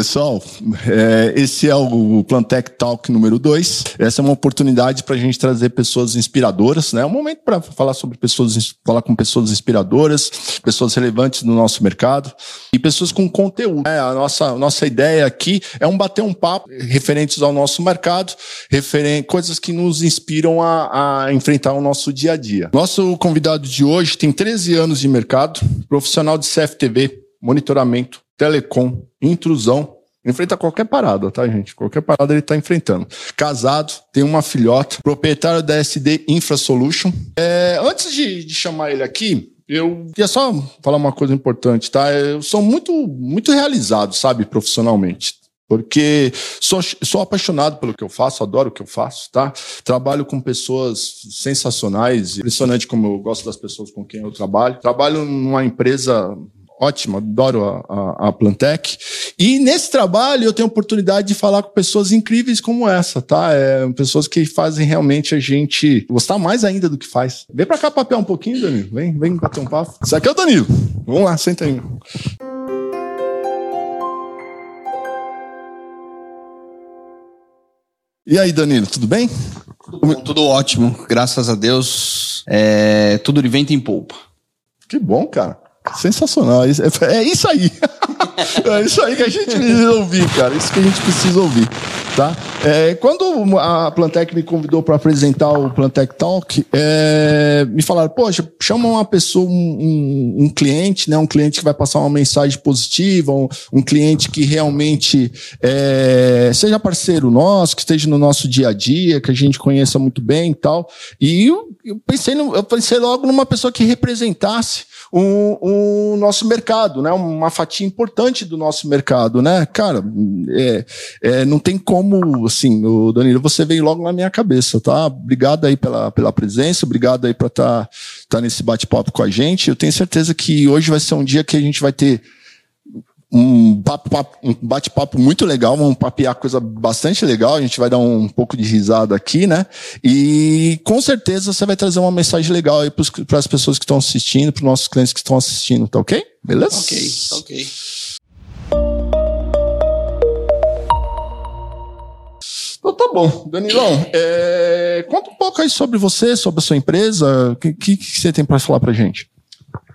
Pessoal, é, esse é o Plantec Talk número 2. Essa é uma oportunidade para a gente trazer pessoas inspiradoras, né? É um momento para falar sobre pessoas, falar com pessoas inspiradoras, pessoas relevantes no nosso mercado e pessoas com conteúdo. Né? A nossa, nossa ideia aqui é um bater um papo referentes ao nosso mercado, referente, coisas que nos inspiram a, a enfrentar o nosso dia a dia. Nosso convidado de hoje tem 13 anos de mercado, profissional de CFTV, monitoramento, telecom, intrusão, enfrenta qualquer parada, tá, gente? Qualquer parada ele tá enfrentando. Casado, tem uma filhota, proprietário da SD Infra Solution. É, antes de, de chamar ele aqui, eu queria só falar uma coisa importante, tá? Eu sou muito, muito realizado, sabe, profissionalmente. Porque sou, sou apaixonado pelo que eu faço, adoro o que eu faço, tá? Trabalho com pessoas sensacionais, impressionante como eu gosto das pessoas com quem eu trabalho. Trabalho numa empresa ótima, adoro a, a, a, Plantec. E nesse trabalho eu tenho a oportunidade de falar com pessoas incríveis como essa, tá? É, pessoas que fazem realmente a gente gostar mais ainda do que faz. Vem pra cá papel um pouquinho, Danilo. Vem, vem bater um papo. Isso aqui é o Danilo. Vamos lá, senta aí. E aí, Danilo, tudo bem? Tudo, bom, tudo ótimo, graças a Deus. É, tudo de vento em polpa. Que bom, cara. Sensacional. É isso aí. É isso aí que a gente precisa ouvir, cara. Isso que a gente precisa ouvir. Tá? É, quando a Plantec me convidou para apresentar o Plantec Talk, é, me falaram, poxa, chama uma pessoa, um, um, um, cliente, né? Um cliente que vai passar uma mensagem positiva, um, um cliente que realmente é, seja parceiro nosso, que esteja no nosso dia a dia, que a gente conheça muito bem e tal. E eu, eu pensei, no, eu pensei logo numa pessoa que representasse o, o nosso mercado, né? Uma fatia importante do nosso mercado, né? Cara, é, é, não tem como, assim, o Danilo, você veio logo na minha cabeça, tá? Obrigado aí pela, pela presença, obrigado aí para estar tá, tá nesse bate-papo com a gente. Eu tenho certeza que hoje vai ser um dia que a gente vai ter um, um bate-papo muito legal, vamos papear coisa bastante legal, a gente vai dar um, pouco de risada aqui, né? E com certeza você vai trazer uma mensagem legal aí para as pessoas que estão assistindo, para os nossos clientes que estão assistindo, tá ok? Beleza? Ok, tá ok. Então tá bom. Danilão, é, conta um pouco aí sobre você, sobre a sua empresa, o que, que, que você tem para falar para gente?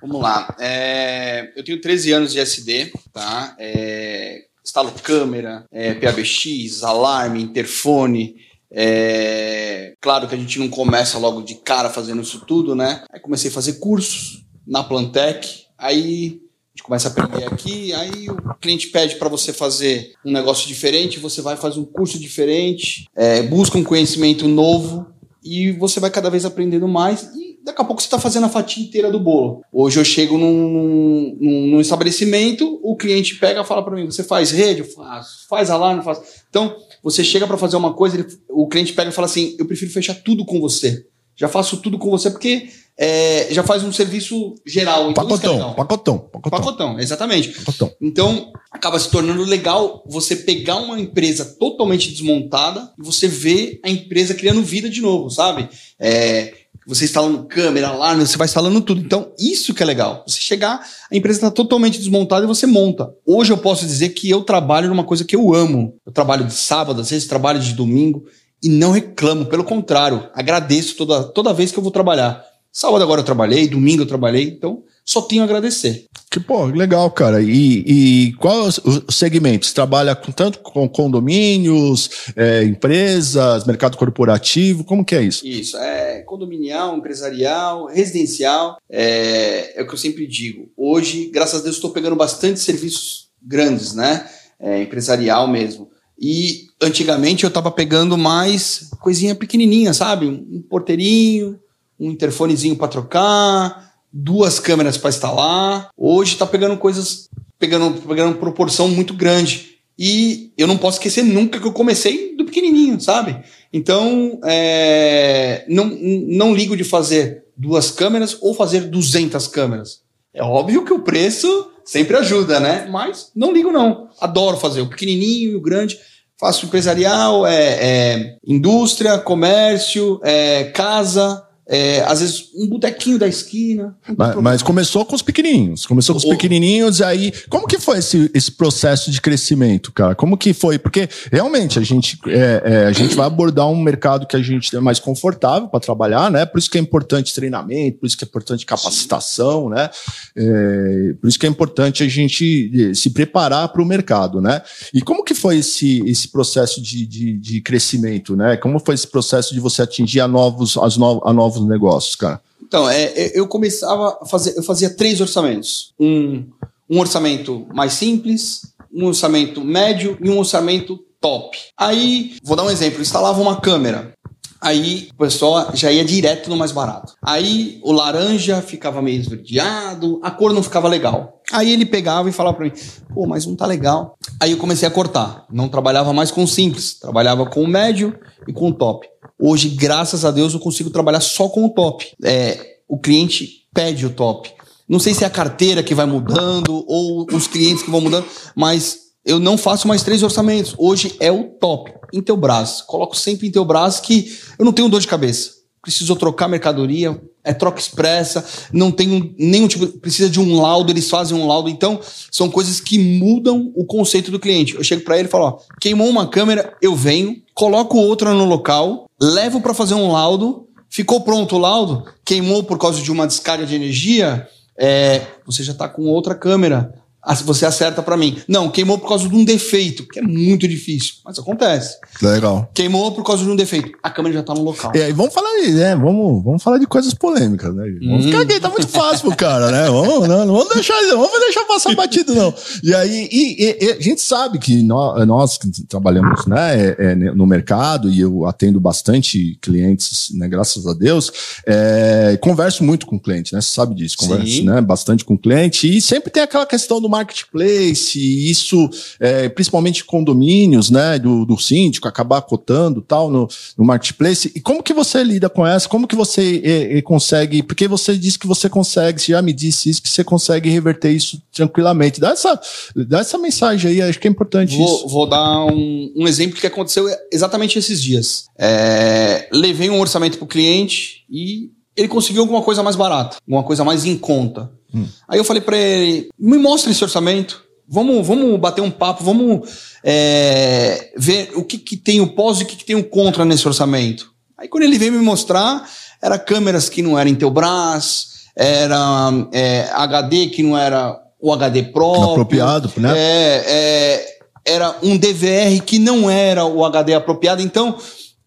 Vamos lá. É, eu tenho 13 anos de SD, tá? É, instalo câmera, é, PABX, alarme, interfone. É, claro que a gente não começa logo de cara fazendo isso tudo, né? Aí comecei a fazer cursos na Plantec. Aí a gente começa a aprender aqui, aí o cliente pede para você fazer um negócio diferente, você vai fazer um curso diferente, é, busca um conhecimento novo e você vai cada vez aprendendo mais daqui a pouco você está fazendo a fatia inteira do bolo. Hoje eu chego num, num, num estabelecimento, o cliente pega e fala para mim: você faz rede? Eu faço. Faz alarme? Faço. Então, você chega para fazer uma coisa, ele, o cliente pega e fala assim: eu prefiro fechar tudo com você. Já faço tudo com você porque é, já faz um serviço geral. Então pacotão, é pacotão, pacotão. Pacotão, exatamente. Pacotão. Então, acaba se tornando legal você pegar uma empresa totalmente desmontada e você ver a empresa criando vida de novo, sabe? É, você instalando câmera, alarme, você vai instalando tudo. Então, isso que é legal. Você chegar, a empresa está totalmente desmontada e você monta. Hoje eu posso dizer que eu trabalho numa coisa que eu amo. Eu trabalho de sábado, às vezes trabalho de domingo e não reclamo. Pelo contrário, agradeço toda, toda vez que eu vou trabalhar. Sábado agora eu trabalhei, domingo eu trabalhei, então só tenho a agradecer. Que pô, legal, cara. E, e qual os segmentos? Trabalha com tanto com condomínios, é, empresas, mercado corporativo? Como que é isso? Isso, é condominial, empresarial, residencial. É, é o que eu sempre digo. Hoje, graças a Deus, estou pegando bastante serviços grandes, né? É, empresarial mesmo. E antigamente eu estava pegando mais coisinha pequenininha, sabe? Um porteirinho, um interfonezinho para trocar duas câmeras para instalar. Hoje está pegando coisas, pegando, pegando proporção muito grande. E eu não posso esquecer nunca que eu comecei do pequenininho, sabe? Então, é, não, não ligo de fazer duas câmeras ou fazer 200 câmeras. É óbvio que o preço sempre ajuda, né? Mas não ligo não. Adoro fazer o pequenininho e o grande. Faço empresarial, é, é indústria, comércio, é, casa, é, às vezes um botequinho da esquina. Mas, mas, começou com os pequenininhos, começou com os pequenininhos, aí como que foi esse, esse processo de crescimento, cara? Como que foi? Porque realmente a gente, é, é, a gente vai abordar um mercado que a gente é mais confortável para trabalhar, né? Por isso que é importante treinamento, por isso que é importante capacitação, né? É, por isso que é importante a gente se preparar para o mercado, né? E como que foi esse, esse processo de, de, de crescimento, né? Como foi esse processo de você atingir a novos, as no, a novos novos negócios, cara? Então, é, é, eu começava a fazer, eu fazia três orçamentos. Um, um orçamento mais simples, um orçamento médio e um orçamento top. Aí, vou dar um exemplo, instalava uma câmera. Aí o pessoal já ia direto no mais barato. Aí o laranja ficava meio esverdeado, a cor não ficava legal. Aí ele pegava e falava para mim: pô, mas não tá legal. Aí eu comecei a cortar. Não trabalhava mais com simples, trabalhava com o médio e com o top. Hoje, graças a Deus, eu consigo trabalhar só com o top. É, o cliente pede o top. Não sei se é a carteira que vai mudando ou os clientes que vão mudando, mas eu não faço mais três orçamentos. Hoje é o top. Em teu braço. Coloco sempre em teu braço que eu não tenho dor de cabeça. Preciso trocar mercadoria, é troca expressa, não tenho nenhum tipo, precisa de um laudo, eles fazem um laudo. Então, são coisas que mudam o conceito do cliente. Eu chego para ele e falo: ó, queimou uma câmera, eu venho, coloco outra no local, levo para fazer um laudo, ficou pronto o laudo, queimou por causa de uma descarga de energia, é, você já está com outra câmera você acerta para mim. Não, queimou por causa de um defeito, que é muito difícil, mas acontece. Legal. Queimou por causa de um defeito. A câmera já tá no local. E aí, vamos falar aí, né? Vamos, vamos falar de coisas polêmicas, né? Vamos hum. ficar aqui, tá muito fácil pro cara, né? Vamos, não, não vamos deixar, não vamos deixar passar batido, não. E aí, e, e, e, a gente sabe que nós, nós que trabalhamos né, é, é, no mercado, e eu atendo bastante clientes, né, graças a Deus, é, converso muito com cliente, né? Você sabe disso, converso né, bastante com cliente, e sempre tem aquela questão do marketplace, isso, é, principalmente condomínios, né, do, do síndico, acabar cotando tal no, no marketplace. E como que você lida com essa? Como que você é, é, consegue? Porque você disse que você consegue, você já me disse isso, que você consegue reverter isso tranquilamente. Dá essa, dá essa mensagem aí, acho que é importante vou, isso. Vou dar um, um exemplo que aconteceu exatamente esses dias. É, levei um orçamento para o cliente e ele conseguiu alguma coisa mais barata, alguma coisa mais em conta. Hum. Aí eu falei para ele: me mostra esse orçamento. Vamos, vamos bater um papo, vamos é, ver o que, que tem o pós e o que, que tem o contra nesse orçamento. Aí quando ele veio me mostrar, era câmeras que não eram Intelbras, era é, HD que não era o HD próprio. Apropriado, né? É, é, era um DVR que não era o HD apropriado. Então,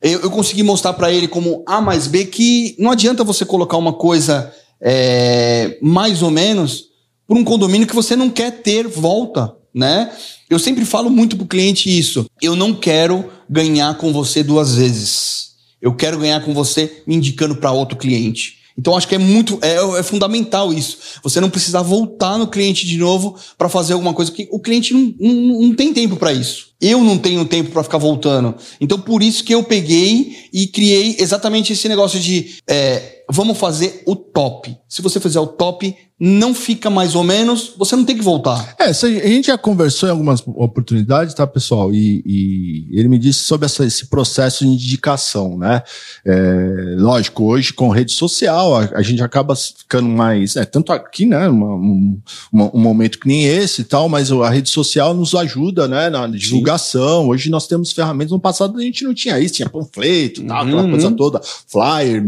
eu, eu consegui mostrar para ele como A mais B que não adianta você colocar uma coisa é, mais ou menos por um condomínio que você não quer ter volta, né? Eu sempre falo muito pro cliente isso. Eu não quero ganhar com você duas vezes. Eu quero ganhar com você me indicando para outro cliente. Então acho que é muito é, é, fundamental isso. Você não precisar voltar no cliente de novo para fazer alguma coisa que o cliente não, não, não tem tempo para isso. Eu não tenho tempo para ficar voltando. Então por isso que eu peguei e criei exatamente esse negócio de é, vamos fazer o top. Se você fizer o top, não fica mais ou menos, você não tem que voltar. É, a gente já conversou em algumas oportunidades, tá, pessoal? E, e ele me disse sobre essa, esse processo de indicação, né? É, lógico, hoje com rede social, a, a gente acaba ficando mais. É, tanto aqui, né? Uma, um, um, momento que nem esse e tal, mas a rede social nos ajuda, né? Na divulgação. Sim. Hoje nós temos ferramentas. No passado a gente não tinha isso, tinha panfleto, tal, uhum. aquela coisa toda, flyer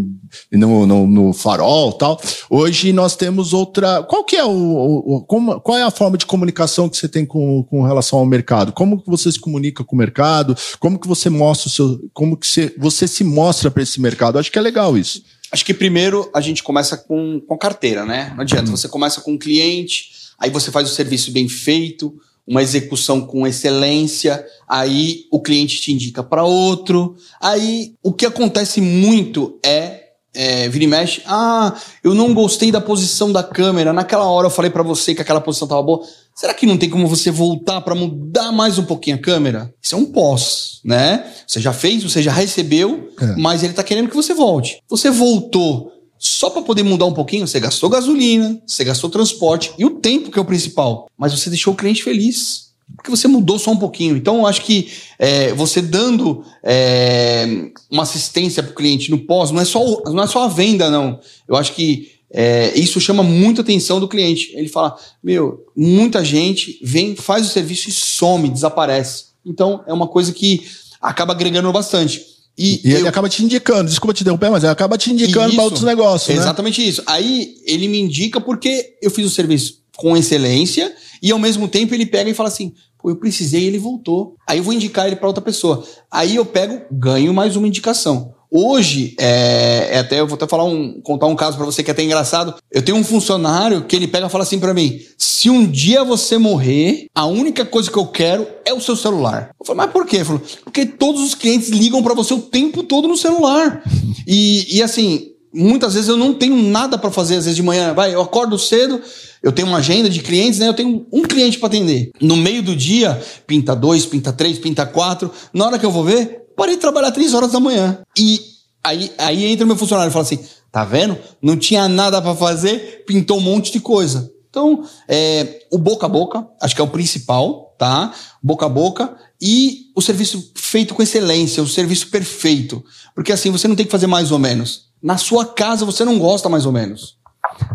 no, no, no farol tal. Hoje nós temos outra. Qual que é o, o, como, qual é a forma de comunicação que você tem com, com relação ao mercado? Como que você se comunica com o mercado? Como que você mostra o seu, como que você, você se mostra para esse mercado? Acho que é legal isso. Acho que primeiro a gente começa com, com carteira, né? Não adianta. Hum. Você começa com um cliente, aí você faz o serviço bem feito, uma execução com excelência, aí o cliente te indica para outro. Aí o que acontece muito é é, vira e mexe, ah, eu não gostei da posição da câmera, naquela hora eu falei para você que aquela posição tava boa. Será que não tem como você voltar para mudar mais um pouquinho a câmera? Isso é um pós, né? Você já fez, você já recebeu, é. mas ele tá querendo que você volte. Você voltou só para poder mudar um pouquinho, você gastou gasolina, você gastou transporte e o tempo que é o principal, mas você deixou o cliente feliz. Porque você mudou só um pouquinho. Então, eu acho que é, você dando é, uma assistência para o cliente no pós, não é, só, não é só a venda, não. Eu acho que é, isso chama muita atenção do cliente. Ele fala: Meu, muita gente vem, faz o serviço e some, desaparece. Então, é uma coisa que acaba agregando bastante. E, e eu... ele acaba te indicando, desculpa te derrubar, mas ele acaba te indicando para outros negócios. Né? Exatamente isso. Aí ele me indica porque eu fiz o serviço com excelência e ao mesmo tempo ele pega e fala assim: pô, eu precisei ele voltou. Aí eu vou indicar ele para outra pessoa. Aí eu pego, ganho mais uma indicação. Hoje, é, é, até eu vou até falar um, contar um caso para você que é até engraçado. Eu tenho um funcionário que ele pega e fala assim para mim: se um dia você morrer, a única coisa que eu quero é o seu celular. Eu falo, mas por quê? Ele falou, porque todos os clientes ligam para você o tempo todo no celular. E, e assim, muitas vezes eu não tenho nada para fazer, às vezes de manhã, vai, eu acordo cedo, eu tenho uma agenda de clientes, né? Eu tenho um cliente para atender. No meio do dia, pinta dois, pinta três, pinta quatro. Na hora que eu vou ver, parei de trabalhar três horas da manhã. E aí, aí entra o meu funcionário e fala assim: tá vendo? Não tinha nada para fazer, pintou um monte de coisa. Então, é, o boca a boca, acho que é o principal, tá? Boca a boca e o serviço feito com excelência, o serviço perfeito. Porque assim, você não tem que fazer mais ou menos. Na sua casa você não gosta mais ou menos.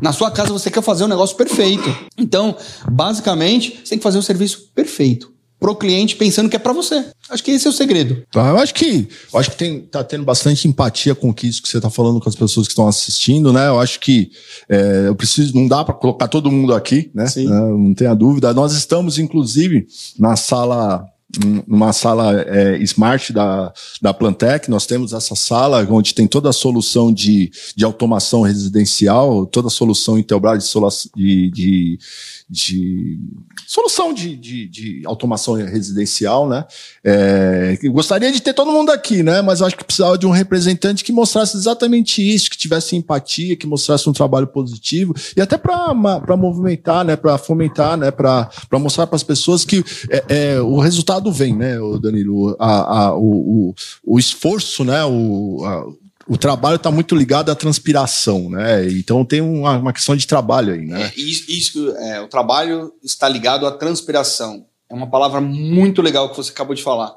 Na sua casa você quer fazer um negócio perfeito. Então, basicamente, você tem que fazer um serviço perfeito pro cliente pensando que é para você. Acho que esse é o segredo. Tá, eu acho que eu acho que tem, tá tendo bastante empatia com isso que você tá falando com as pessoas que estão assistindo, né? Eu acho que é, eu preciso, não dá para colocar todo mundo aqui, né? Sim. É, não tenha dúvida. Nós estamos, inclusive, na sala numa sala é, smart da, da Plantec, nós temos essa sala onde tem toda a solução de, de automação residencial, toda a solução Intelbras de, de, de solução de, de, de, automação residencial, né? É, gostaria de ter todo mundo aqui, né? Mas acho que precisava de um representante que mostrasse exatamente isso, que tivesse empatia, que mostrasse um trabalho positivo e até para movimentar, né? Para fomentar, né? Para mostrar para as pessoas que é, é, o resultado vem, né, Danilo? A, a, o, o, o esforço, né? O, a, o trabalho está muito ligado à transpiração, né? Então tem uma, uma questão de trabalho aí, né? É, isso, isso é, o trabalho está ligado à transpiração. É uma palavra muito legal que você acabou de falar.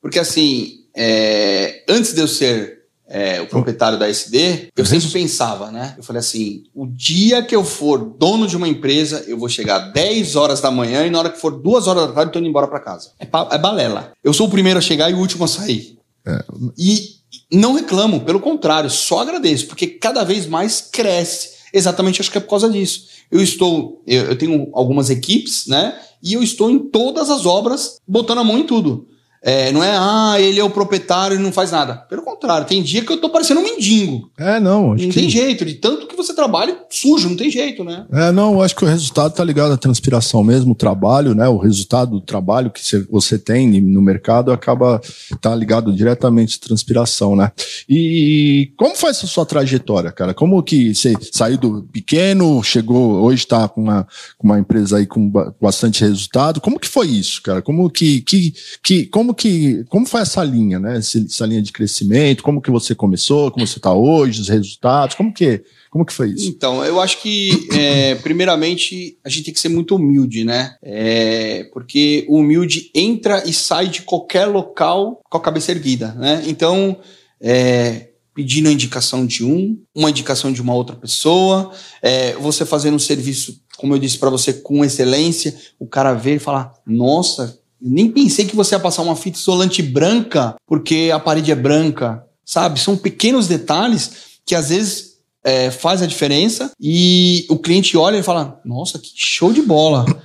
Porque assim, é, antes de eu ser é, o proprietário da SD, eu sempre pensava, né? Eu falei assim: o dia que eu for dono de uma empresa, eu vou chegar 10 horas da manhã e na hora que for 2 horas da tarde, eu tô indo embora para casa. É, é balela. Eu sou o primeiro a chegar e o último a sair. É. E não reclamo, pelo contrário, só agradeço, porque cada vez mais cresce. Exatamente, acho que é por causa disso. Eu estou, eu, eu tenho algumas equipes, né? E eu estou em todas as obras, botando a mão em tudo. É, não é, ah, ele é o proprietário e não faz nada. Pelo contrário, tem dia que eu tô parecendo um mendigo. É, não. Acho não que... tem jeito, de tanto que você trabalha sujo, não tem jeito, né? É, não, acho que o resultado tá ligado à transpiração mesmo, o trabalho, né? O resultado do trabalho que você tem no mercado acaba tá ligado diretamente à transpiração, né? E como foi essa sua trajetória, cara? Como que você saiu do pequeno, chegou, hoje tá com uma, com uma empresa aí com bastante resultado? Como que foi isso, cara? Como que, que, que como como que como foi essa linha, né? Essa linha de crescimento, como que você começou, como você está hoje, os resultados, como que como que foi isso? Então, eu acho que é, primeiramente a gente tem que ser muito humilde, né? É, porque o humilde entra e sai de qualquer local com a cabeça erguida, né? Então, é, pedindo a indicação de um, uma indicação de uma outra pessoa, é, você fazendo um serviço, como eu disse para você, com excelência, o cara vê e fala: Nossa, nem pensei que você ia passar uma fita isolante branca porque a parede é branca, sabe? São pequenos detalhes que às vezes é, faz a diferença e o cliente olha e fala: Nossa, que show de bola!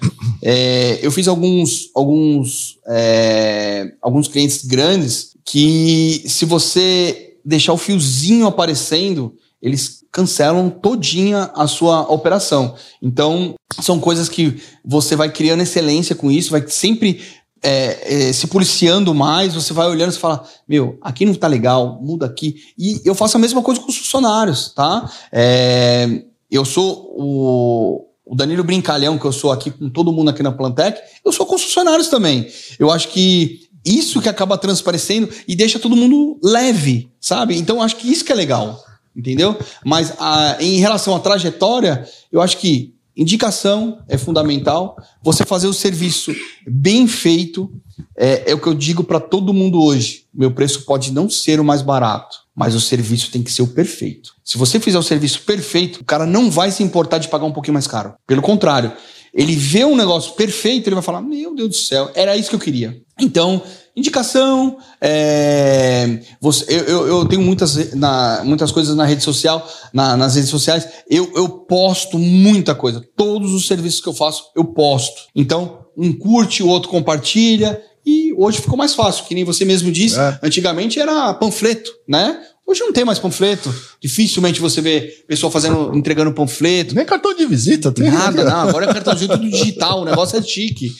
É, eu fiz alguns, alguns, é, alguns clientes grandes que se você deixar o fiozinho aparecendo, eles cancelam todinha a sua operação. Então, são coisas que você vai criando excelência com isso, vai sempre é, é, se policiando mais, você vai olhando e fala, meu, aqui não tá legal, muda aqui. E eu faço a mesma coisa com os funcionários, tá? É, eu sou o, o Danilo Brincalhão, que eu sou aqui com todo mundo aqui na Plantec, eu sou com os funcionários também. Eu acho que isso que acaba transparecendo e deixa todo mundo leve, sabe? Então acho que isso que é legal, entendeu? Mas a, em relação à trajetória, eu acho que indicação é fundamental. Você fazer o serviço bem feito é, é o que eu digo para todo mundo hoje. Meu preço pode não ser o mais barato, mas o serviço tem que ser o perfeito. Se você fizer o serviço perfeito, o cara não vai se importar de pagar um pouquinho mais caro. Pelo contrário, ele vê um negócio perfeito, ele vai falar: Meu Deus do céu, era isso que eu queria. Então, indicação, é, você, eu, eu, eu, tenho muitas, na, muitas coisas na rede social, na, nas redes sociais, eu, eu posto muita coisa. Todos os serviços que eu faço, eu posto. Então, um curte, o outro compartilha. E hoje ficou mais fácil, que nem você mesmo disse. É. Antigamente era panfleto, né? Hoje não tem mais panfleto. Dificilmente você vê pessoa fazendo, entregando panfleto. Nem cartão de visita tem. Nada, não. Agora é cartãozinho tudo digital, o negócio é chique.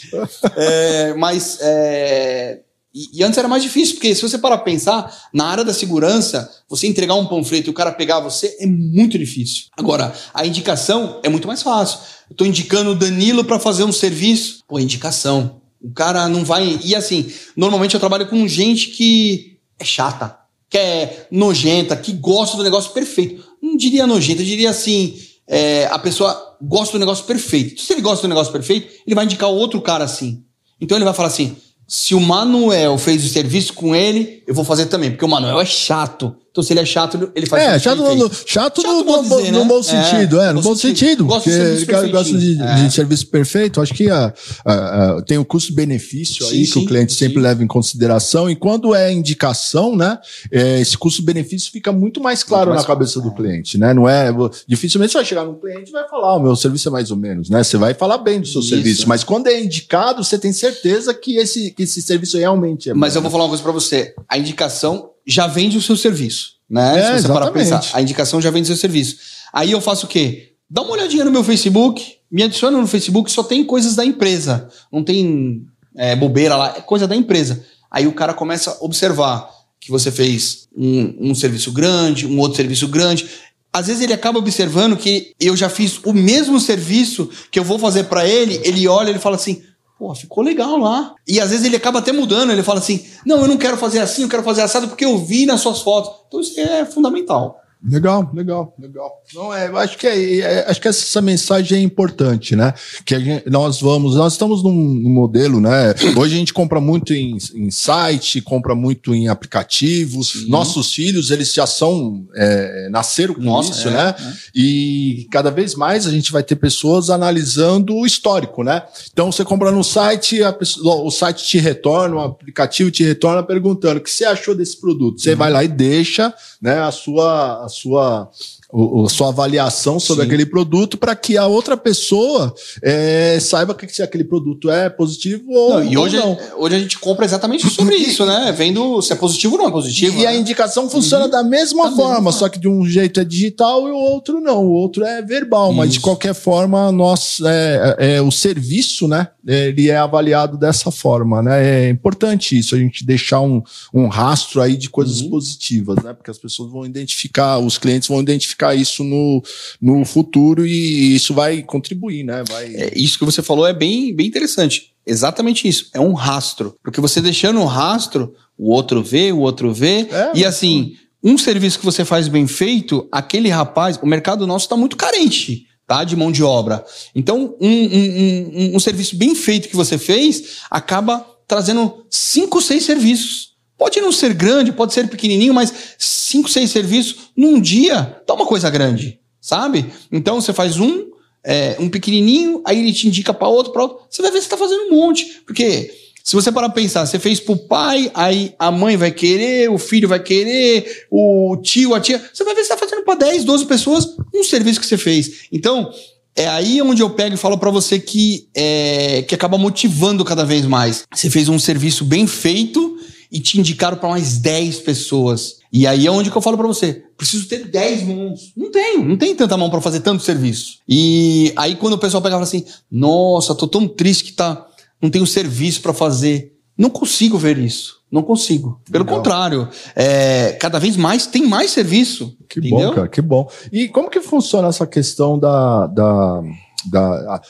É, mas. É, e, e, antes era mais difícil, porque se você parar pra pensar, na área da segurança, você entregar um panfleto e o cara pegar você é muito difícil. Agora, a indicação é muito mais fácil. Eu tô indicando o Danilo para fazer um serviço. Pô, indicação. O cara não vai. E assim, normalmente eu trabalho com gente que é chata que é nojenta, que gosta do negócio perfeito. Não diria nojenta, eu diria assim: é, a pessoa gosta do negócio perfeito. Se ele gosta do negócio perfeito, ele vai indicar outro cara assim. Então ele vai falar assim: se o Manuel fez o serviço com ele, eu vou fazer também, porque o Manuel é chato. Então, se ele é chato, ele faz É, chato, no, chato, chato no, no, dizer, no, né? bom sentido, é, é no bom sentido. sentido porque ele gosta de, é. de, serviço perfeito. Acho que a, a, a tem o custo-benefício aí sim, que o cliente sim. sempre leva em consideração. E quando é indicação, né, é, esse custo-benefício fica muito mais claro muito mais na cabeça claro. do cliente, né? Não é. Dificilmente você vai chegar no cliente e vai falar, o meu serviço é mais ou menos, né? Você vai falar bem do seu Isso. serviço. Mas quando é indicado, você tem certeza que esse, que esse serviço realmente é. Mas bom. eu vou falar uma coisa para você. A indicação já vende o seu serviço, né? É, Se você parar pensar, a indicação já vende o seu serviço. Aí eu faço o quê? Dá uma olhadinha no meu Facebook, me adiciona no Facebook, só tem coisas da empresa. Não tem é, bobeira lá, é coisa da empresa. Aí o cara começa a observar que você fez um, um serviço grande, um outro serviço grande. Às vezes ele acaba observando que eu já fiz o mesmo serviço que eu vou fazer para ele, ele olha e ele fala assim: Pô, ficou legal lá. E às vezes ele acaba até mudando, ele fala assim: não, eu não quero fazer assim, eu quero fazer assado porque eu vi nas suas fotos. Então isso é fundamental. Legal, legal, legal. Não é, acho que é, é, acho que essa mensagem é importante, né? Que gente, nós vamos, nós estamos num, num, modelo, né? Hoje a gente compra muito em, em site, compra muito em aplicativos. Nossos filhos, eles já são é, nasceram com Nossa, isso, é, né? É. E cada vez mais a gente vai ter pessoas analisando o histórico, né? Então você compra no site, pessoa, o site te retorna, o aplicativo te retorna perguntando o que você achou desse produto. Você uhum. vai lá e deixa, né? A sua a sua o, sua avaliação sobre Sim. aquele produto para que a outra pessoa é, saiba que se aquele produto é positivo ou não. E hoje, não. hoje a gente compra exatamente sobre isso, né? Vendo se é positivo ou não é positivo. E né? a indicação funciona uhum. da mesma da forma, mesma. só que de um jeito é digital e o outro não. O outro é verbal, isso. mas de qualquer forma, nós, é, é, é, o serviço, né? Ele é avaliado dessa forma, né? É importante isso, a gente deixar um, um rastro aí de coisas uhum. positivas, né? Porque as pessoas vão identificar, os clientes vão identificar isso no, no futuro e isso vai contribuir, né? Vai... É, isso que você falou é bem, bem interessante. Exatamente isso. É um rastro. Porque você deixando um rastro, o outro vê, o outro vê. É, e assim, um serviço que você faz bem feito, aquele rapaz, o mercado nosso está muito carente. Tá, de mão de obra. Então, um, um, um, um serviço bem feito que você fez acaba trazendo cinco, seis serviços Pode não ser grande, pode ser pequenininho, mas cinco, seis serviços num dia dá uma coisa grande, sabe? Então você faz um, é, um pequenininho, aí ele te indica para outro, para outro. Você vai ver se está fazendo um monte, porque se você parar pra pensar, você fez pro pai, aí a mãe vai querer, o filho vai querer, o tio, a tia. Você vai ver se tá fazendo para 10, 12 pessoas um serviço que você fez. Então, é aí onde eu pego e falo para você que, é, que acaba motivando cada vez mais. Você fez um serviço bem feito e te indicaram para mais 10 pessoas. E aí é onde que eu falo para você, preciso ter 10 mãos. Não tenho, não tem tanta mão para fazer tanto serviço. E aí quando o pessoal pegava assim, nossa, tô tão triste que tá, não tenho serviço para fazer. Não consigo ver isso. Não consigo. Pelo Legal. contrário, é, cada vez mais tem mais serviço. Que entendeu? bom, cara, que bom. E como que funciona essa questão da, da da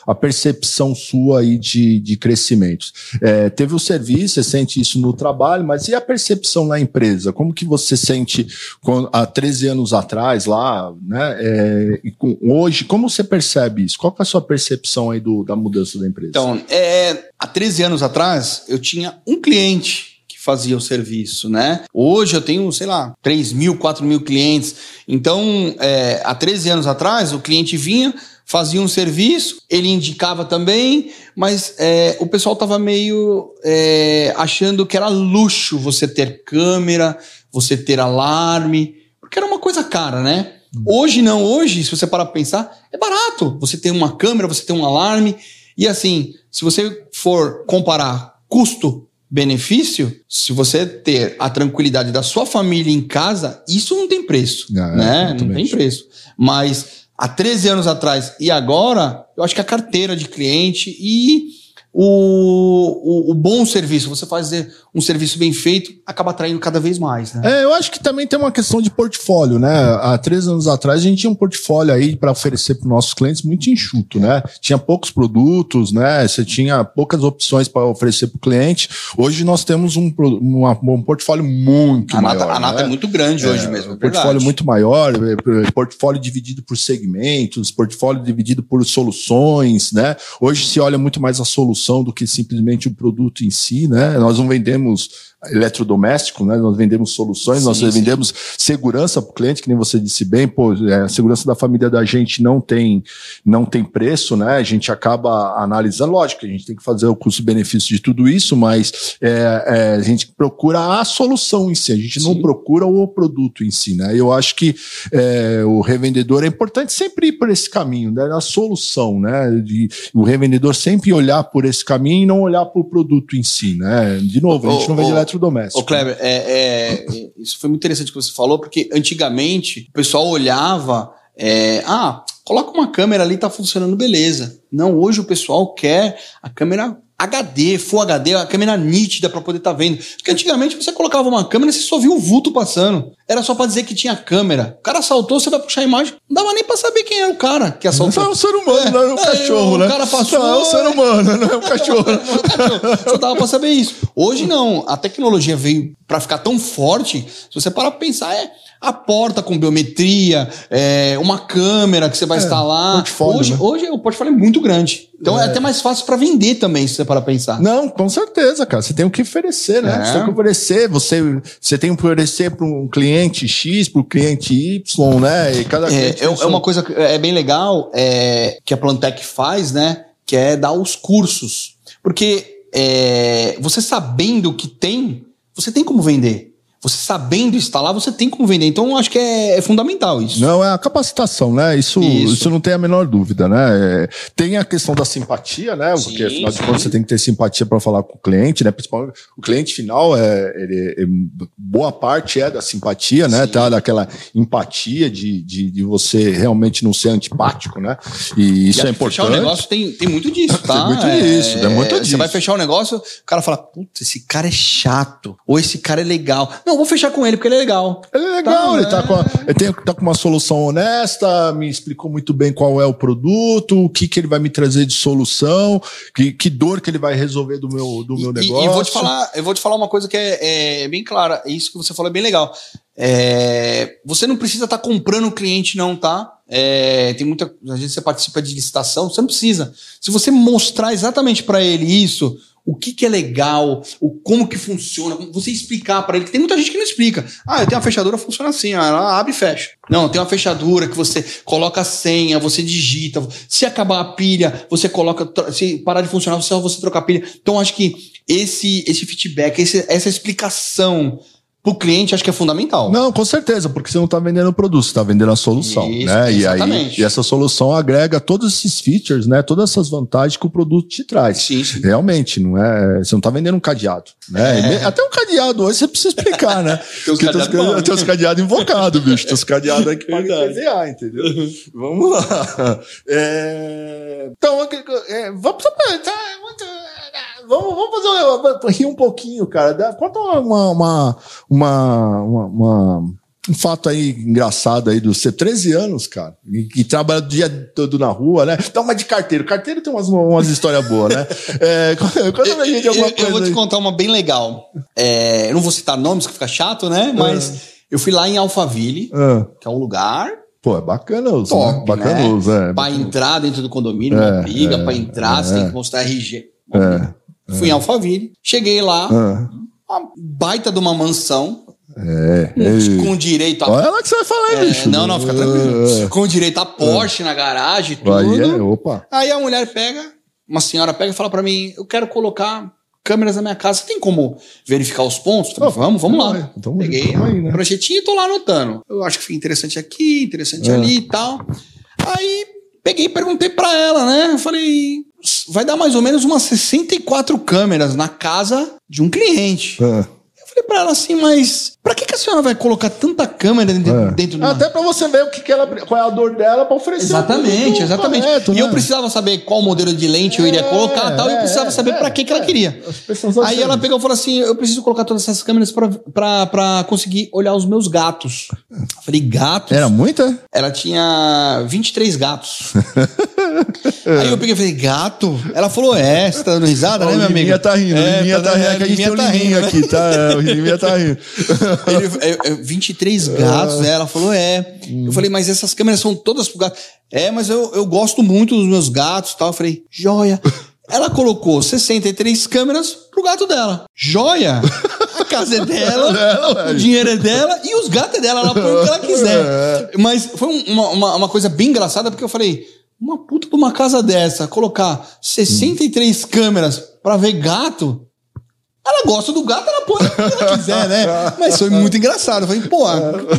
a, a percepção sua aí de, de crescimento. É, teve o serviço, você sente isso no trabalho, mas e a percepção na empresa? Como que você sente quando, há 13 anos atrás lá, né? É, com, hoje, como você percebe isso? Qual é a sua percepção aí do, da mudança da empresa? Então, é, há 13 anos atrás, eu tinha um cliente fazia o serviço, né? Hoje eu tenho, sei lá, 3 mil, 4 mil clientes. Então, é, há 13 anos atrás, o cliente vinha, fazia um serviço, ele indicava também, mas é, o pessoal estava meio é, achando que era luxo você ter câmera, você ter alarme, porque era uma coisa cara, né? Hoje não, hoje, se você parar para pensar, é barato. Você tem uma câmera, você tem um alarme, e assim, se você for comparar custo benefício, se você ter a tranquilidade da sua família em casa, isso não tem preço, é, né? Não tem preço. Mas há 13 anos atrás e agora, eu acho que a carteira de cliente e o, o, o, bom serviço, você fazer um serviço bem feito, acaba atraindo cada vez mais. Né? É, eu acho que também tem uma questão de portfólio, né? Há três anos atrás a gente tinha um portfólio aí para oferecer para os nossos clientes muito enxuto, né? Tinha poucos produtos, né? Você tinha poucas opções para oferecer para o cliente. Hoje nós temos um, uma, um portfólio muito a maior. Nata, a nata né? é muito grande é, hoje mesmo. Um portfólio muito maior, é, portfólio dividido por segmentos, portfólio dividido por soluções, né? Hoje se olha muito mais a solução solução do que simplesmente o produto em si, né? Nós não vendemos temos eletrodoméstico, né? Nós vendemos soluções, sim, nós sim. vendemos segurança para o cliente, que nem você disse bem, pô, é, a segurança da família da gente não tem, não tem preço, né? A gente acaba analisando, lógico, a gente tem que fazer o custo-benefício de tudo isso, mas é, é, a gente procura a solução em si, a gente sim. não procura o produto em si, né? Eu acho que é, o revendedor é importante sempre ir por esse caminho, né? A solução, né? De, o revendedor sempre olhar por esse caminho e não olhar para o produto em si, né? De novo, a gente não vende eletrodoméstico eletrodoméstico. Ô, Kleber, é, é, isso foi muito interessante que você falou, porque antigamente o pessoal olhava. É, ah, coloca uma câmera ali, tá funcionando, beleza. Não, hoje o pessoal quer a câmera HD, Full HD, a câmera nítida para poder estar tá vendo. Porque antigamente você colocava uma câmera e você só via o vulto passando. Era só para dizer que tinha câmera. O cara assaltou, você vai puxar a imagem. Não dava nem para saber quem era o cara que assaltou. Não é um ser humano, é, não é um é, cachorro, né? O cara passou. Não, é um ser humano, não é um cachorro. não, não é um cachorro. Só dava para saber isso. Hoje não. A tecnologia veio para ficar tão forte. Se você parar para pensar, é a porta com biometria, é, uma câmera que você vai é, instalar. Portfólio, hoje, né? hoje o portfólio é muito grande. Então é, é até mais fácil para vender também, se você para pensar. Não, com certeza, cara. Você tem o que oferecer, né? É. Você tem que oferecer, você, você tem que oferecer para um cliente X, para o cliente Y, né? E cada é, é, é uma coisa que é bem legal é, que a Plantec faz, né? Que é dar os cursos. Porque é, você sabendo o que tem, você tem como vender você sabendo instalar, você tem como vender. Então, eu acho que é, é, fundamental isso. Não, é a capacitação, né? Isso, isso. isso não tem a menor dúvida, né? É, tem a questão da simpatia, né? Sim, Porque, afinal de contas, você tem que ter simpatia para falar com o cliente, né? Principalmente o cliente final, é, ele, é, boa parte é da simpatia, né? Tá? Daquela empatia de, de, de, você realmente não ser antipático, né? E isso e é importante. Fechar o negócio tem, tem muito disso, tá? tem muito disso, é, muito disso. Você vai fechar o negócio, o cara fala, putz, esse cara é chato, ou esse cara é legal. Não, não, vou fechar com ele porque ele é legal. Ele é legal, tá, ele, tá com a, ele tem, tá com uma solução honesta, me explicou muito bem qual é o produto, o que, que ele vai me trazer de solução, que, que dor que ele vai resolver do meu, do meu negócio. E, e vou te falar, eu vou te falar uma coisa que é, é bem clara. Isso que você falou é bem legal. É, você não precisa estar tá comprando o cliente, não, tá? É, tem muita. Às vezes você participa de licitação, você não precisa. Se você mostrar exatamente para ele isso, o que, que é legal, o como que funciona, você explicar para ele, que tem muita gente que não explica. Ah, eu tenho uma fechadura, funciona assim, ela abre e fecha. Não, tem uma fechadura que você coloca a senha, você digita, se acabar a pilha, você coloca, se parar de funcionar, você você trocar a pilha. Então acho que esse esse feedback, esse, essa explicação o cliente acho que é fundamental. Não, com certeza, porque você não está vendendo o produto, você está vendendo a solução. Isso, né? Exatamente. E, aí, e essa solução agrega todos esses features, né? Todas essas vantagens que o produto te traz. Sim, sim. Realmente, não é. Você não está vendendo um cadeado. Né? É. Até um cadeado hoje você precisa explicar, né? tem tem os cadeados invocados, bicho. Tem os cadeados aí que pagam PVA, entendeu? Vamos lá. É... Então, é, vamos. Tá, vamos, vamos fazer um, rir um pouquinho, cara. Conta uma, uma, uma, uma, um fato aí engraçado aí do ser 13 anos, cara, e, e trabalha o dia todo na rua, né? Dá uma de carteiro. Carteiro tem umas, umas histórias boas, né? É, conta pra gente alguma eu, coisa. Eu vou te contar uma bem legal. É, eu não vou citar nomes, que fica chato, né? Mas é. eu fui lá em Alphaville, é. que é um lugar Pô, é bacanoso. Top, né? Bacanoso, né? é. Pra entrar dentro do condomínio, é, uma briga, é, pra entrar, é, você tem que mostrar RG. É, Fui em Alphaville, cheguei lá, uma baita de uma mansão, é. Com direito a. Olha lá que você vai falar, é, bicho. Não, não, fica tranquilo. É. Com direito a Porsche é. na garagem, tudo. Aí, é, opa. Aí a mulher pega, uma senhora pega e fala para mim: eu quero colocar câmeras na minha casa. Você tem como verificar os pontos? Falei, vamos, vamos lá. Então, Peguei aí, né? projetinho e tô lá anotando. Eu acho que foi interessante aqui, interessante é. ali e tal. Aí peguei e perguntei para ela, né? Eu falei, vai dar mais ou menos umas 64 câmeras na casa de um cliente. É. Falei pra ela assim, mas pra que, que a senhora vai colocar tanta câmera dentro, é. dentro do Até pra você ver o que, que ela, qual é a dor dela pra oferecer. Exatamente, um exatamente. Correto, e né? eu precisava saber qual modelo de lente eu iria é, colocar e tal, e eu precisava é, saber é, pra que, que ela queria. Aí ela pegou e falou assim: eu preciso colocar todas essas câmeras pra, pra, pra conseguir olhar os meus gatos. Eu falei, gatos? Era muita? Ela tinha 23 gatos. Aí eu peguei e falei, gato? Ela falou, é, você tá dando risada, né, minha amiga? tá rindo, é, Liminha tá, tá rindo, é que a gente tem rindo, né? aqui, tá? É, o Liminha tá rindo. Ele, 23 gatos, né? Ela falou, é. Hum. Eu falei, mas essas câmeras são todas pro gato. É, mas eu, eu gosto muito dos meus gatos e tal. Eu falei, joia. Ela colocou 63 câmeras pro gato dela. Joia! A casa é dela, o dinheiro é dela e os gatos é dela. Ela põe o que ela quiser. É. Mas foi uma, uma, uma coisa bem engraçada porque eu falei uma puta de uma casa dessa, colocar 63 hum. câmeras para ver gato, ela gosta do gato, ela põe o que ela quiser, né? Mas foi muito engraçado. Eu falei, pô,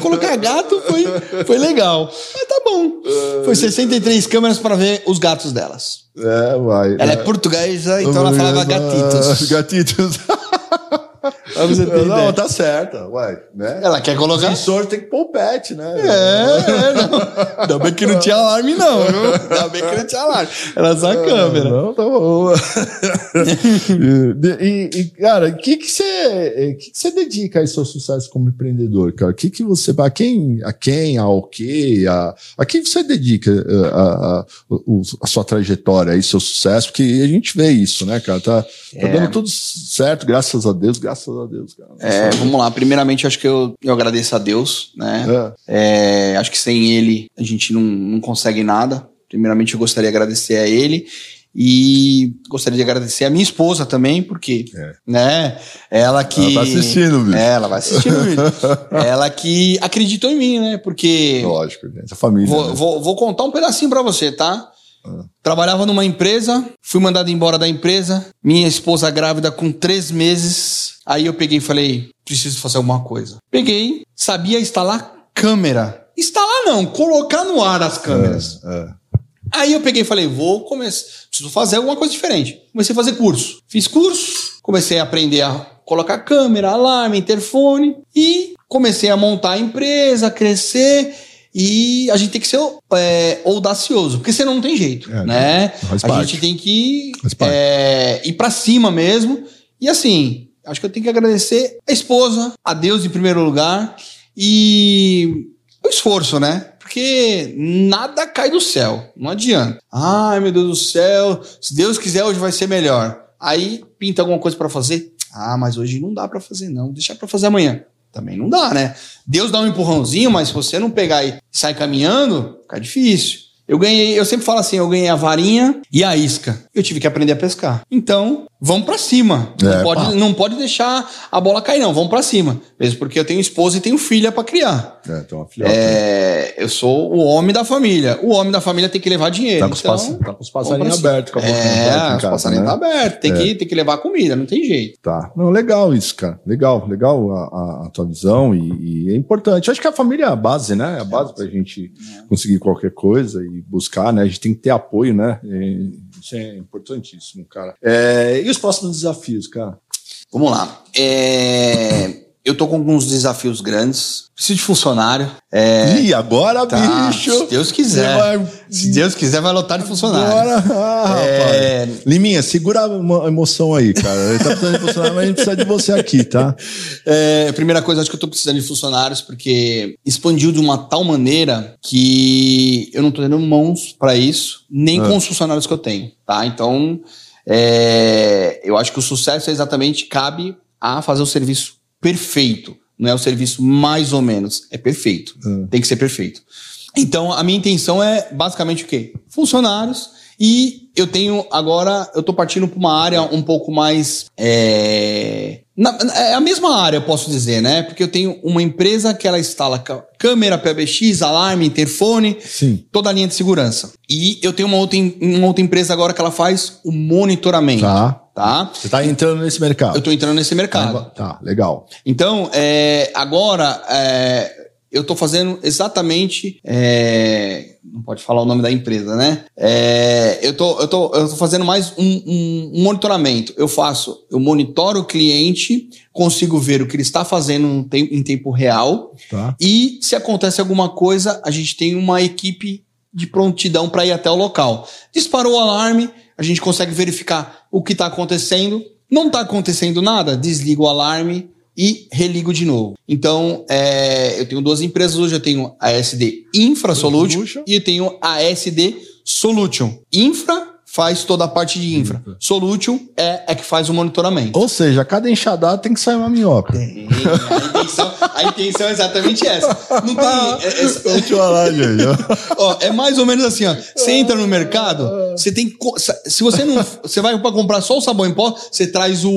colocar gato foi, foi legal. Mas tá bom. Foi 63 câmeras para ver os gatos delas. É, vai. Ela é, é portuguesa, então ela falava gatitos. Gatitos. Não, tá certa, uai, né? Ela quer colocar. O sensor tem que pôr o pet, né? É, é, não. Ainda bem que não tinha alarme, não, viu? Ainda bem que não tinha alarme. Era só a câmera. Não, tá bom. e, e, cara, o que que você que que você dedica aí seu sucesso como empreendedor, cara? O que que você, a quem, a quem, ao que, a, a quem você dedica eh, a, a, a, a sua trajetória aí, seu sucesso? Porque a gente vê isso, né, cara? Tá, tá é. dando tudo certo, graças a Deus, graças a Deus, cara. É, vamos lá. Primeiramente, acho que eu, eu agradeço a Deus, né? É. É, acho que sem ele a gente não, não consegue nada. Primeiramente, eu gostaria de agradecer a ele e gostaria de agradecer a minha esposa também, porque, é. né, ela que... Ela tá assistindo. É, ela vai assistir o vídeo. ela que acreditou em mim, né, porque... Lógico, gente, a família. Vou, né? vou, vou contar um pedacinho para você, tá? Trabalhava numa empresa, fui mandado embora da empresa, minha esposa grávida com três meses. Aí eu peguei e falei: preciso fazer alguma coisa. Peguei, sabia instalar câmera. Instalar não, colocar no ar as câmeras. É, é. Aí eu peguei e falei: vou começar, preciso fazer alguma coisa diferente. Comecei a fazer curso. Fiz curso, comecei a aprender a colocar câmera, alarme, interfone e comecei a montar a empresa, crescer. E a gente tem que ser é, audacioso, porque senão não tem jeito, é, né? A gente tem que é, ir para cima mesmo. E assim, acho que eu tenho que agradecer a esposa, a Deus em primeiro lugar e o esforço, né? Porque nada cai do céu, não adianta. Ai, meu Deus do céu, se Deus quiser hoje vai ser melhor. Aí pinta alguma coisa para fazer. Ah, mas hoje não dá para fazer não, deixa para fazer amanhã. Também não dá, né? Deus dá um empurrãozinho, mas se você não pegar e sair caminhando, fica difícil. Eu ganhei, eu sempre falo assim, eu ganhei a varinha e a isca. Eu tive que aprender a pescar. Então, vamos para cima. É, não, pode, não pode deixar a bola cair, não. Vamos para cima. Mesmo porque eu tenho esposa e tenho filha para criar. É, tem uma filha. É, eu sou o homem da família. O homem da família tem que levar dinheiro. Tá com os, então, pass tá com os passarinhos abertos. Com a é, os passarinhos né? tá aberto. Tem, é. que, tem que levar comida, não tem jeito. Tá. Não, legal isso, cara. Legal, legal a, a, a tua visão e, e, é importante. Acho que a família é a base, né? É a base pra gente é. conseguir qualquer coisa e buscar, né? A gente tem que ter apoio, né? Isso é importantíssimo, cara. É, e os próximos desafios, cara? Vamos lá. É, eu tô com alguns desafios grandes. Preciso de funcionário. É... Ih, agora, Tá, bicho! se Deus quiser. Vai- Se Deus quiser, vai lotar de funcionário. Agora, ah, É. rapaz. Liminha, segura a emoção aí, cara. Ele tá precisando de funcionário, mas a gente precisa de você aqui, tá? É, primeira coisa, acho que eu tô precisando de funcionários porque expandiu de uma tal maneira que eu não tô tendo mãos para isso, nem Ah. com os funcionários que eu tenho, tá? Então, é, eu acho que o sucesso é exatamente cabe a fazer o serviço perfeito. Não é o serviço mais ou menos, é perfeito. Ah. Tem que ser perfeito. Então, a minha intenção é basicamente o quê? Funcionários. E eu tenho agora, eu tô partindo para uma área um pouco mais. É, na- é a mesma área, eu posso dizer, né? Porque eu tenho uma empresa que ela instala câmera, PBX, alarme, interfone, Sim. toda a linha de segurança. E eu tenho uma outra, uma outra empresa agora que ela faz o monitoramento. Tá. Tá? Você tá entrando nesse mercado. Eu tô entrando nesse mercado. Tá, legal. Então, é, agora, é, eu estou fazendo exatamente. é, não pode falar o nome da empresa, né? É, eu, tô, eu, tô, eu tô fazendo mais um, um- um monitoramento. Eu faço, eu monitoro o cliente, consigo ver o que ele está fazendo em tempo real. Tá. E se acontece alguma coisa, a gente tem uma equipe de prontidão para ir até o local. Disparou o alarme, a gente consegue verificar o que está acontecendo. Não está acontecendo nada, desliga o alarme e religo de novo. Então, é, eu tenho duas empresas hoje. Eu tenho a SD Infra Solution Solution. e eu tenho a SD Solution. Infra faz toda a parte de infra. Solution é, é que faz o monitoramento. Ou seja, cada enxadada tem que sair uma minhoca. Tem, a, intenção, a intenção é exatamente essa. Não tem. é- é- Deixa eu falar, gente. Ó, é mais ou menos assim, ó. Você entra no mercado, você tem se você não, você vai para comprar só o sabão em pó, você traz o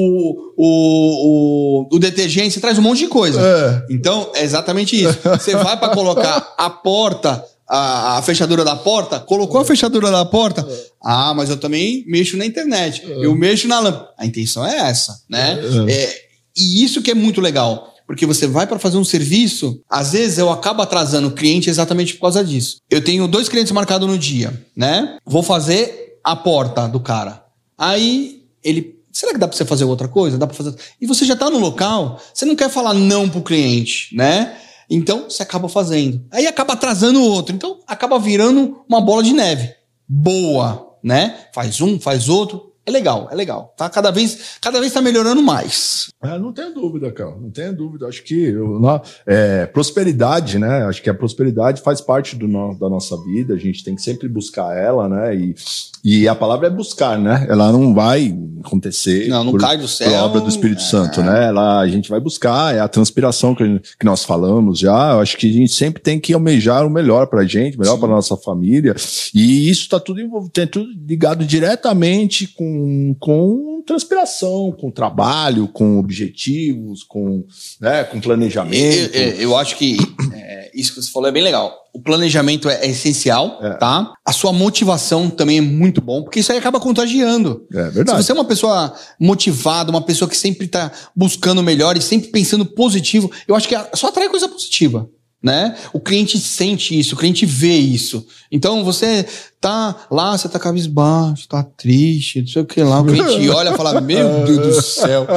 o, o, o detergente, você traz um monte de coisa. É. Então, é exatamente isso. Você vai para colocar a porta, a, a fechadura da porta, colocou a fechadura da porta. Ah, mas eu também mexo na internet. Eu mexo na lâmpada. A intenção é essa, né? É, e isso que é muito legal. Porque você vai para fazer um serviço, às vezes eu acabo atrasando o cliente exatamente por causa disso. Eu tenho dois clientes marcados no dia, né? Vou fazer a porta do cara. Aí ele, será que dá para você fazer outra coisa? Dá para fazer. E você já tá no local, você não quer falar não pro cliente, né? Então você acaba fazendo. Aí acaba atrasando o outro. Então acaba virando uma bola de neve. Boa, né? Faz um, faz outro. É legal, é legal. Tá cada vez, cada vez tá melhorando mais. É, não tenho dúvida, cara. Não tenho dúvida. Acho que eu- nó- é, prosperidade, né? Acho que a prosperidade faz parte do no- da nossa vida. A gente tem que sempre buscar ela, né? E, e a palavra é buscar, né? Ela não vai acontecer. Não, não por- cai do céu. obra do Espírito É. Santo, né? Ela, a gente vai buscar, é a transpiração que, gente- que nós falamos já. Eu acho que a gente sempre tem que almejar o melhor pra gente, o melhor Sim. pra nossa família. E isso tá tudo, tem tudo ligado diretamente com, com transpiração, com trabalho, com objetivos, com, né, com planejamento. Eu, eu- eu acho que é, isso que você falou é bem legal. O planejamento é, é essencial, É. tá? A sua motivação também é muito bom, porque isso aí acaba contagiando. É Se verdade. você é uma pessoa motivada, uma pessoa que sempre tá buscando o melhor e sempre pensando positivo, eu acho que a- só atrai coisa positiva. Né? O cliente sente isso, o cliente vê isso. Então você tá lá, você tá cabisbaixo, tá triste, não sei o que lá. O cliente olha e fala: Meu Deus do céu.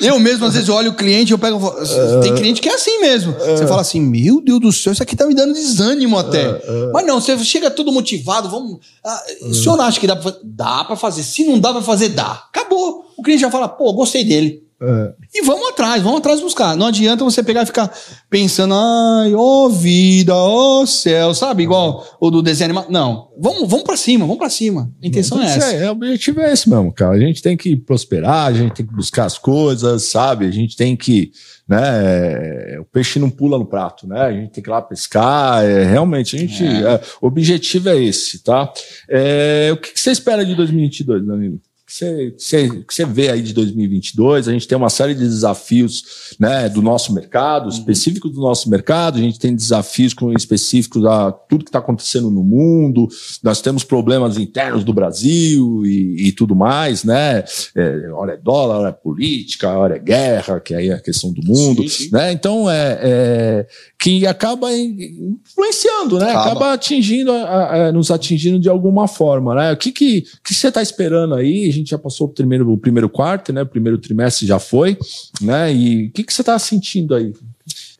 Eu mesmo, às vezes, olho o cliente eu pego. Tem cliente que é assim mesmo. Você fala assim: Meu Deus do céu, isso aqui tá me dando desânimo até. Mas não, você chega todo motivado. Vamos. Ah, o senhor acha que dá pra fazer? Dá pra fazer. Se não dá pra fazer, dá. Acabou. O cliente já fala: Pô, gostei dele. É. E vamos atrás, vamos atrás buscar. Não adianta você pegar e ficar pensando, ai, ó vida, ó céu, sabe? Igual o do desenho animado. Não, vamos, vamos pra cima, vamos pra cima. A intenção é Isso essa. é, o objetivo é esse mesmo, cara. A gente tem que prosperar, a gente tem que buscar as coisas, sabe? A gente tem que, né? é, O peixe não pula no prato, né? A gente tem que ir lá pescar. é, realmente, a gente. É. é, o objetivo é esse, tá? É, o que, que você espera de 2022, Danilo? Que você, vê aí de 2022? A gente tem uma série de desafios né, do nosso mercado, específicos do nosso mercado, a gente tem desafios específicos a tudo que está acontecendo no mundo, nós temos problemas internos do Brasil e, e tudo mais, né? É, hora é dólar, hora é política, hora é guerra, que aí é a questão do mundo, Sim, sim. né? Então é, é, que acaba in- influenciando, né? Acaba. Acaba atingindo, a- a- nos atingindo de alguma forma, né? O que que, que você está esperando aí? Gente já passou o primeiro, o primeiro quarto, né? O primeiro trimestre já foi, né? E o que, que você está sentindo aí?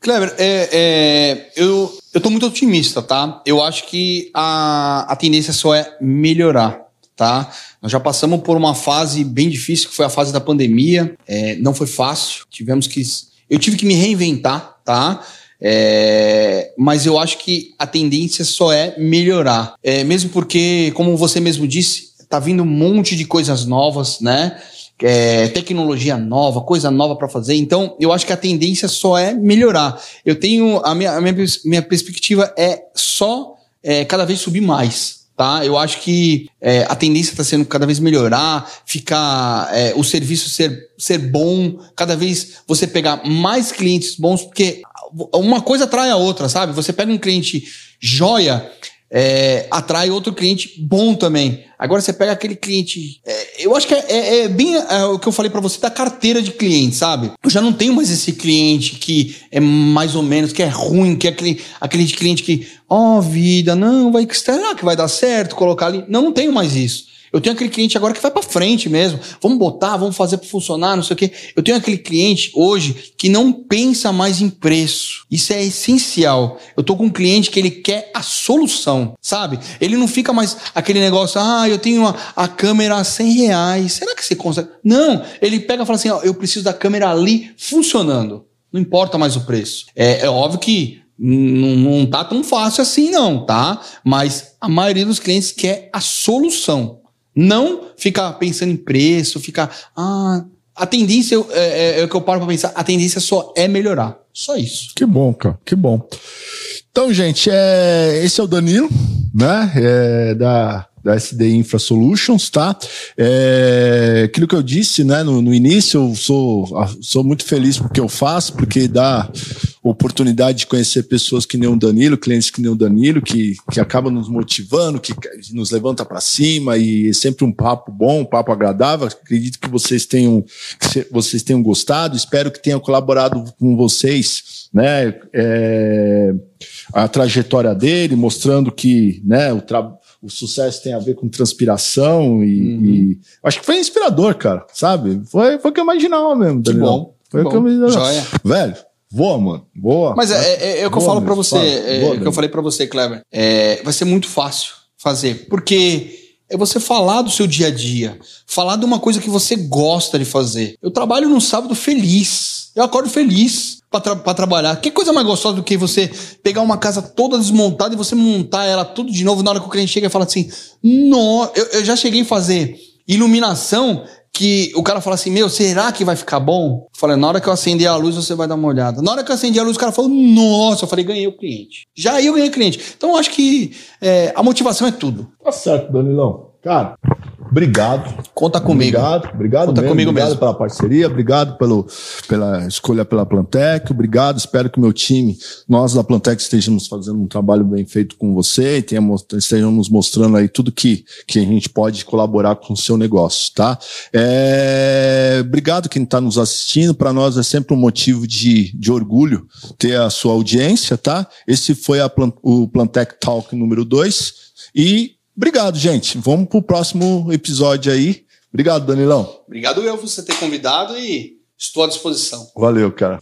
Kleber, é, é, eu, eu tô muito otimista, tá? Eu acho que a, a tendência só é melhorar, tá? Nós já passamos por uma fase bem difícil, que foi a fase da pandemia. É, não foi fácil, tivemos que. Eu tive que me reinventar, tá? É, mas eu acho que a tendência só é melhorar. É, mesmo porque, como você mesmo disse, tá vindo um monte de coisas novas, né? É, tecnologia nova, coisa nova para fazer. Então, eu acho que a tendência só é melhorar. Eu tenho a minha, a minha, minha perspectiva é só é, cada vez subir mais. Tá? Eu acho que é, a tendência está sendo cada vez melhorar, ficar é, o serviço ser, ser bom, cada vez você pegar mais clientes bons, porque uma coisa atrai a outra, sabe? Você pega um cliente joia, é, atrai outro cliente bom também. Agora você pega aquele cliente. É, eu acho que é, é, é bem é, o que eu falei para você da carteira de cliente, sabe? Eu já não tenho mais esse cliente que é mais ou menos, que é ruim, que é aquele, aquele cliente que, ó, oh, vida, não, vai, será que vai dar certo colocar ali? Não, não tenho mais isso. Eu tenho aquele cliente agora que vai para frente mesmo. Vamos botar, vamos fazer para funcionar, não sei o quê. Eu tenho aquele cliente hoje que não pensa mais em preço. Isso é essencial. Eu tô com um cliente que ele quer a solução, sabe? Ele não fica mais aquele negócio, ah, eu tenho a, a câmera a 100 reais. Será que você consegue? Não, ele pega e fala assim, ó, eu preciso da câmera ali funcionando. Não importa mais o preço. É, é óbvio que não, não tá tão fácil assim, não, tá? Mas a maioria dos clientes quer a solução. Não ficar pensando em preço, ficar. Ah, a tendência é, é, é o que eu paro para pensar. A tendência só é melhorar. Só isso. Que bom, cara. Que bom. Então, gente, é, esse é o Danilo, né? É, da da SD Infra Solutions, tá? É, aquilo que eu disse, né, no, no início, eu sou, sou muito feliz porque eu faço, porque dá oportunidade de conhecer pessoas que nem o Danilo, clientes que nem o Danilo, que, que acabam nos motivando, que nos levanta para cima e é sempre um papo bom, um papo agradável. Acredito que vocês tenham, que vocês tenham gostado, espero que tenha colaborado com vocês, né? É, a trajetória dele, mostrando que né, o trabalho o sucesso tem a ver com transpiração e, uhum. e, acho que foi inspirador, cara, sabe? Foi, foi o que eu imaginava mesmo. Que bom. Foi que o que eu imaginava. Joia. Velho, voa, mano. Boa. Mas é, é, é o que eu falo para você, é, o que eu falei para você, Kleber. É, vai ser muito fácil fazer, porque é você falar do seu dia a dia, falar de uma coisa que você gosta de fazer. Eu trabalho num sábado feliz. Eu acordo feliz para tra trabalhar. Que coisa mais gostosa do que você pegar uma casa toda desmontada e você montar ela tudo de novo na hora que o cliente chega e fala assim: "Não, eu, eu já cheguei a fazer iluminação que o cara fala assim: Meu, será que vai ficar bom? Eu falei: Na hora que eu acender a luz, você vai dar uma olhada. Na hora que eu acendi a luz, o cara falou: Nossa, eu falei: Ganhei o cliente. Já eu ganhei o cliente. Então eu acho que é, a motivação é tudo. Tá certo, Danilão. Cara, obrigado. Conta comigo. Obrigado, obrigado Conta mesmo. comigo obrigado mesmo. pela parceria, obrigado pelo, pela escolha pela Plantec, obrigado. Espero que o meu time, nós da Plantec, estejamos fazendo um trabalho bem feito com você e tenhamos, estejamos mostrando aí tudo que, que a gente pode colaborar com o seu negócio, tá? É, obrigado quem está nos assistindo. Para nós é sempre um motivo de, de orgulho ter a sua audiência, tá? Esse foi a, o Plantec Talk número 2 e Obrigado, gente. Vamos pro próximo episódio aí. Obrigado, Danilão. Obrigado eu por você ter convidado e estou à disposição. Valeu, cara.